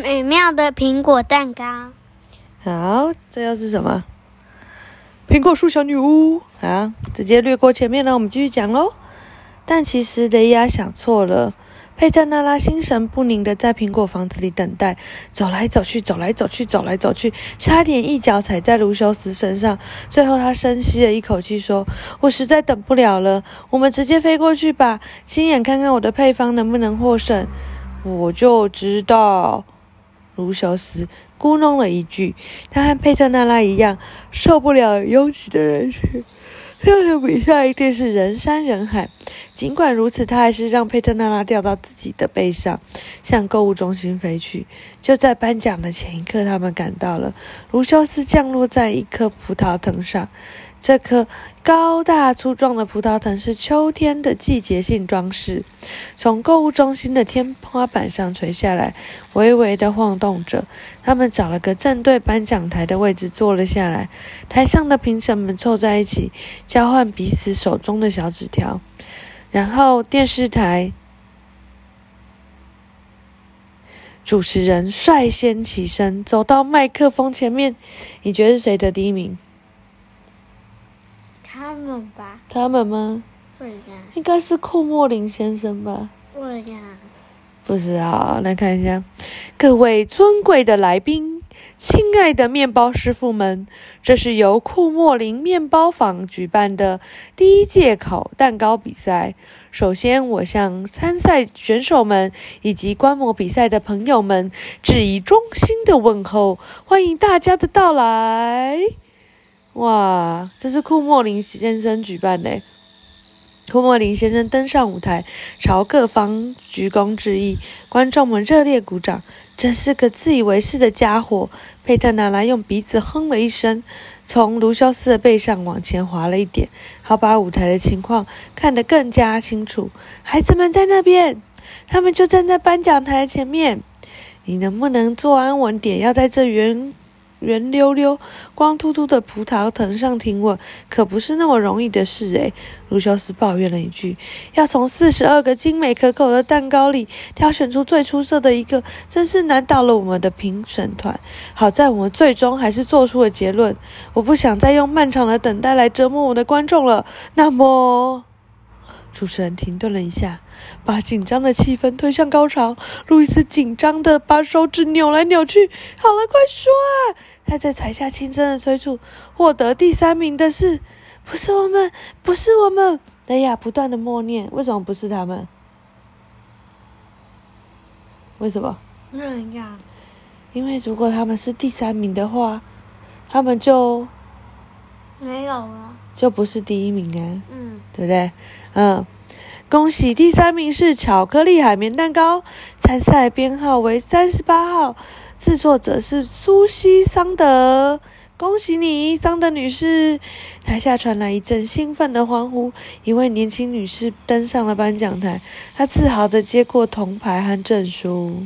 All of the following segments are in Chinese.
美妙的苹果蛋糕。好，这又是什么？苹果树小女巫。啊，直接略过前面了，我们继续讲喽。但其实雷亚想错了。佩特娜拉心神不宁的在苹果房子里等待，走来走去，走来走去，走来走去，差点一脚踩在卢修斯身上。最后，他深吸了一口气，说：“我实在等不了了，我们直接飞过去吧，亲眼看看我的配方能不能获胜。”我就知道，卢修斯咕哝了一句。他和佩特娜拉一样，受不了拥挤的人群。这场比赛一定是人山人海。尽管如此，他还是让佩特娜拉掉到自己的背上，向购物中心飞去。就在颁奖的前一刻，他们赶到了。卢修斯降落在一棵葡萄藤上。这棵高大粗壮的葡萄藤是秋天的季节性装饰，从购物中心的天花板上垂下来，微微的晃动着。他们找了个正对颁奖台的位置坐了下来，台上的评审们凑在一起，交换彼此手中的小纸条。然后电视台主持人率先起身，走到麦克风前面。你觉得是谁得第一名？他们吧？他们吗？对呀。应该是库莫林先生吧？对呀。不是啊，来看一下，各位尊贵的来宾，亲爱的面包师傅们，这是由库莫林面包坊举办的第一届烤蛋糕比赛。首先，我向参赛选手们以及观摩比赛的朋友们致以衷心的问候，欢迎大家的到来。哇，这是库莫林先生举办的。库莫林先生登上舞台，朝各方鞠躬致意，观众们热烈鼓掌。这是个自以为是的家伙。佩特拿拉用鼻子哼了一声，从卢修斯的背上往前滑了一点，好把舞台的情况看得更加清楚。孩子们在那边，他们就站在颁奖台前面。你能不能坐安稳点？要在这圆。圆溜溜、光秃秃的葡萄藤上停稳，可不是那么容易的事诶。卢修斯抱怨了一句：“要从四十二个精美可口的蛋糕里挑选出最出色的一个，真是难倒了我们的评审团。好在我们最终还是做出了结论。我不想再用漫长的等待来折磨我的观众了。那么……”主持人停顿了一下，把紧张的气氛推向高潮。路易斯紧张的把手指扭来扭去。好了，快说啊！他在台下轻声的催促。获得第三名的是，不是我们，不是我们。雷亚不断的默念：为什么不是他们？为什么？那样。因为如果他们是第三名的话，他们就没有了，就不是第一名啊。嗯，对不对？嗯，恭喜第三名是巧克力海绵蛋糕，参赛编号为三十八号，制作者是苏西桑德。恭喜你，桑德女士！台下传来一阵兴奋的欢呼，一位年轻女士登上了颁奖台，她自豪地接过铜牌和证书。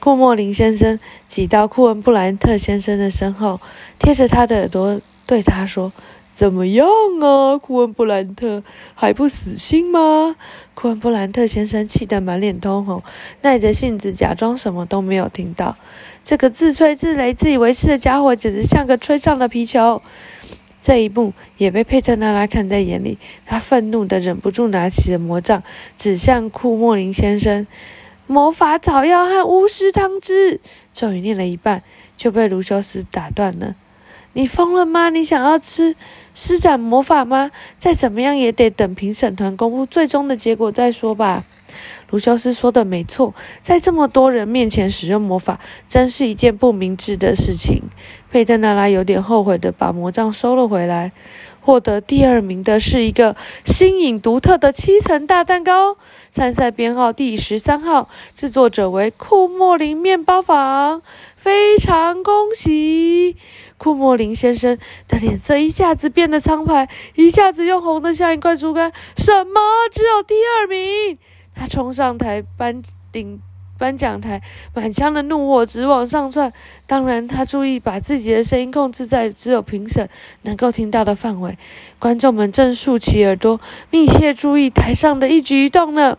库莫林先生挤到库恩布兰特先生的身后，贴着他的耳朵对他说。怎么样啊，库恩布兰特还不死心吗？库恩布兰特先生气得满脸通红，耐着性子假装什么都没有听到。这个自吹自擂、自以为是的家伙简直像个吹上的皮球。这一幕也被佩特纳拉看在眼里，他愤怒的忍不住拿起了魔杖，指向库莫林先生。魔法草药和巫师汤汁，咒语念了一半就被卢修斯打断了。你疯了吗？你想要吃施展魔法吗？再怎么样也得等评审团公布最终的结果再说吧。卢修斯说的没错，在这么多人面前使用魔法，真是一件不明智的事情。佩特纳拉有点后悔的把魔杖收了回来。获得第二名的是一个新颖独特的七层大蛋糕，参赛编号第十三号，制作者为库莫林面包坊。非常恭喜！库莫林先生的脸色一下子变得苍白，一下子又红得像一块竹竿。什么？只有第二名？他冲上台颁顶颁奖台，满腔的怒火直往上窜。当然，他注意把自己的声音控制在只有评审能够听到的范围。观众们正竖起耳朵，密切注意台上的一举一动呢。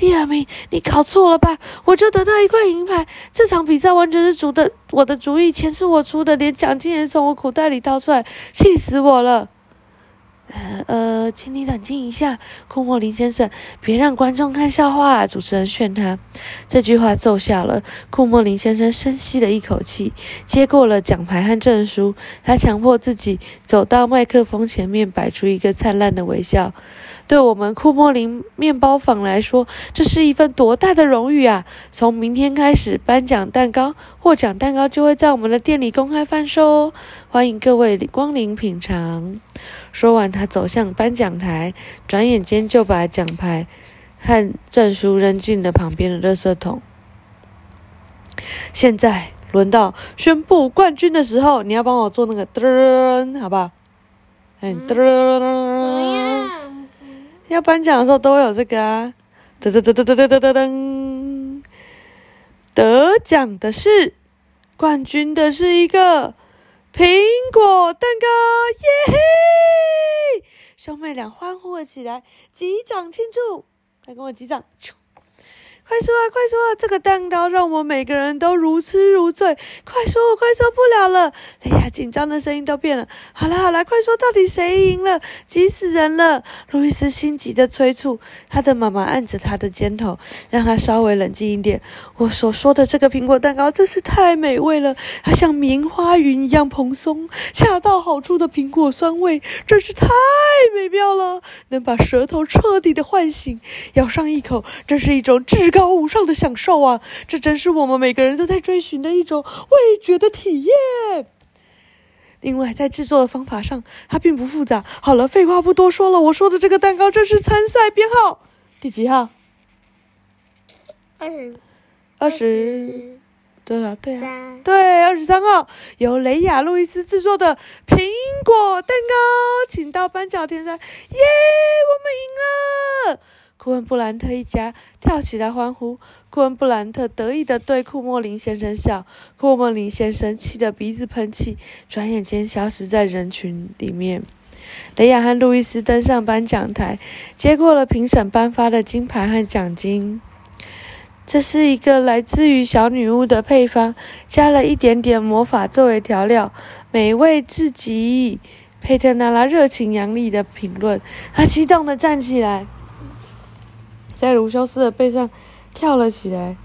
第二名，你搞错了吧？我就得到一块银牌。这场比赛完全是主的我的主意，钱是我出的，连奖金也从我口袋里掏出来，气死我了。呃，请你冷静一下，库莫林先生，别让观众看笑话。主持人劝他。这句话奏效了。库莫林先生深吸了一口气，接过了奖牌和证书。他强迫自己走到麦克风前面，摆出一个灿烂的微笑。对我们库莫林面包坊来说，这是一份多大的荣誉啊！从明天开始，颁奖蛋糕、获奖蛋糕就会在我们的店里公开贩售哦，欢迎各位光临品尝。说完，他走向颁奖台，转眼间就把奖牌和证书扔进了旁边的垃圾桶。现在轮到宣布冠军的时候，你要帮我做那个噔，好不好？嗯，噔。要颁奖的时候都会有这个啊，噔噔噔噔噔噔噔噔，得奖的是冠军的是一个苹果蛋糕，耶嘿！兄妹俩欢呼了起来，击掌庆祝，快跟我击掌。快说啊，快说啊！这个蛋糕让我们每个人都如痴如醉。快说，我快说不了了。哎呀紧张的声音都变了。好了好了，快说，到底谁赢了？急死人了！路易斯心急的催促他的妈妈，按着他的肩头，让他稍微冷静一点。我所说的这个苹果蛋糕真是太美味了，它像棉花云一样蓬松，恰到好处的苹果酸味，真是太美妙了，能把舌头彻底的唤醒。咬上一口，这是一种至高。高无上的享受啊！这真是我们每个人都在追寻的一种味觉的体验。另外，在制作的方法上，它并不复杂。好了，废话不多说了，我说的这个蛋糕，这是参赛编号第几号？二十，二十，对啊，对啊，对，二十三号，由雷亚·路易斯制作的苹果蛋糕，请到颁奖台上。耶，我们赢了！库恩布兰特一家跳起来欢呼。库恩布兰特得意地对库莫林先生笑。库莫林先生气得鼻子喷气，转眼间消失在人群里面。雷亚和路易斯登上颁奖台，接过了评审颁发的金牌和奖金。这是一个来自于小女巫的配方，加了一点点魔法作为调料，美味至极。佩特纳拉热情洋溢的评论，他激动地站起来。在卢修斯的背上跳了起来，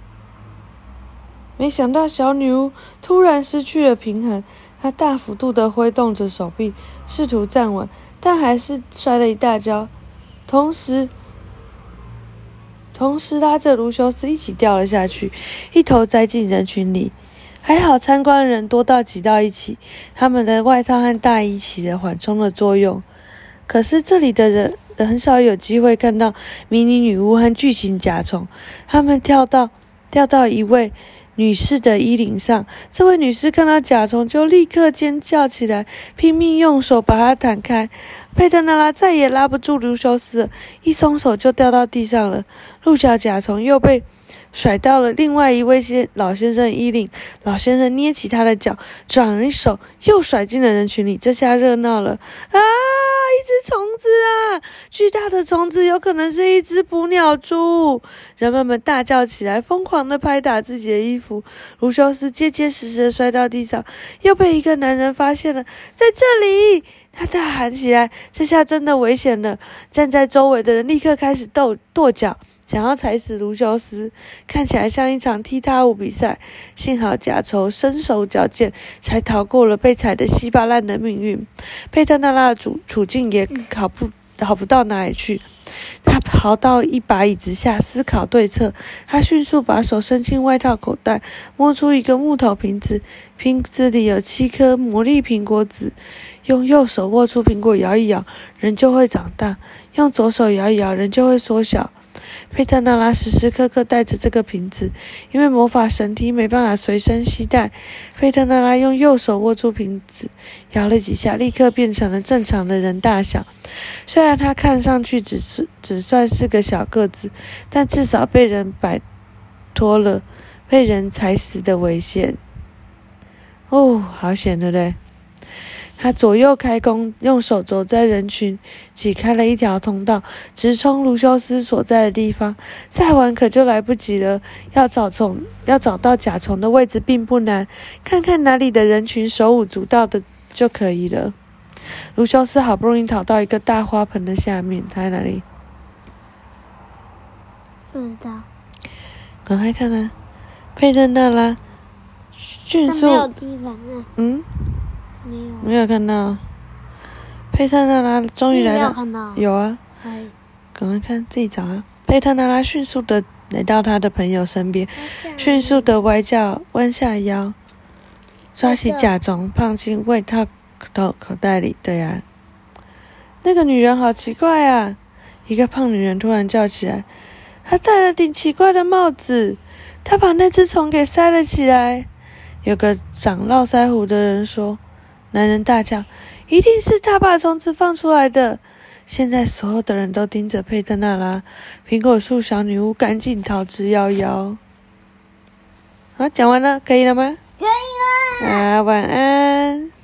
没想到小女巫突然失去了平衡，她大幅度的挥动着手臂，试图站稳，但还是摔了一大跤，同时，同时拉着卢修斯一起掉了下去，一头栽进人群里。还好参观人多到挤到一起，他们的外套和大衣起了缓冲的作用。可是这里的人。很少有机会看到迷你女巫和巨型甲虫，他们跳到跳到一位女士的衣领上。这位女士看到甲虫就立刻尖叫起来，拼命用手把它弹开。佩特纳拉再也拉不住卢修斯，一松手就掉到地上了。鹿角甲虫又被。甩到了另外一位先老先生衣领，老先生捏起他的脚，转一手又甩进了人群里。这下热闹了啊！一只虫子啊，巨大的虫子，有可能是一只捕鸟蛛。人们们大叫起来，疯狂地拍打自己的衣服。卢修斯结结实实地摔到地上，又被一个男人发现了，在这里，他大喊起来。这下真的危险了！站在周围的人立刻开始跺跺脚。想要踩死卢修斯，看起来像一场踢踏舞比赛。幸好甲虫身手矫健，才逃过了被踩得稀巴烂的命运。佩特纳拉的处处境也好不好不到哪里去。他跑到一把椅子下思考对策。他迅速把手伸进外套口袋，摸出一个木头瓶子，瓶子里有七颗魔力苹果籽。用右手握住苹果，摇一摇，人就会长大；用左手摇一摇，人就会缩小。佩特纳拉时时刻刻带着这个瓶子，因为魔法神梯没办法随身携带。佩特纳拉用右手握住瓶子，摇了几下，立刻变成了正常的人大小。虽然他看上去只是只算是个小个子，但至少被人摆脱了被人踩死的危险。哦，好险的嘞！他左右开弓，用手肘在人群挤开了一条通道，直冲卢修斯所在的地方。再晚可就来不及了。要找虫，要找到甲虫的位置并不难，看看哪里的人群手舞足蹈的就可以了。卢修斯好不容易逃到一个大花盆的下面，他在哪里？不知道。赶快看啊！佩特纳拉迅速没有地板啊，嗯，没有。没有看到。佩特纳拉终于来到，看到？有啊，哎，赶快看，自己找啊！佩特纳拉迅速的来到他的朋友身边，迅速的歪脚，弯下腰，抓起甲虫，放进外套口口袋里。对呀、那个女人好奇怪啊！一个胖女人突然叫起来，她戴了顶奇怪的帽子，她把那只虫给塞了起来。有个长络腮胡的人说：“男人大叫，一定是他把虫子放出来的。”现在所有的人都盯着佩特娜拉，苹果树小女巫赶紧逃之夭夭。好，讲完了，可以了吗？可以了。啊，晚安。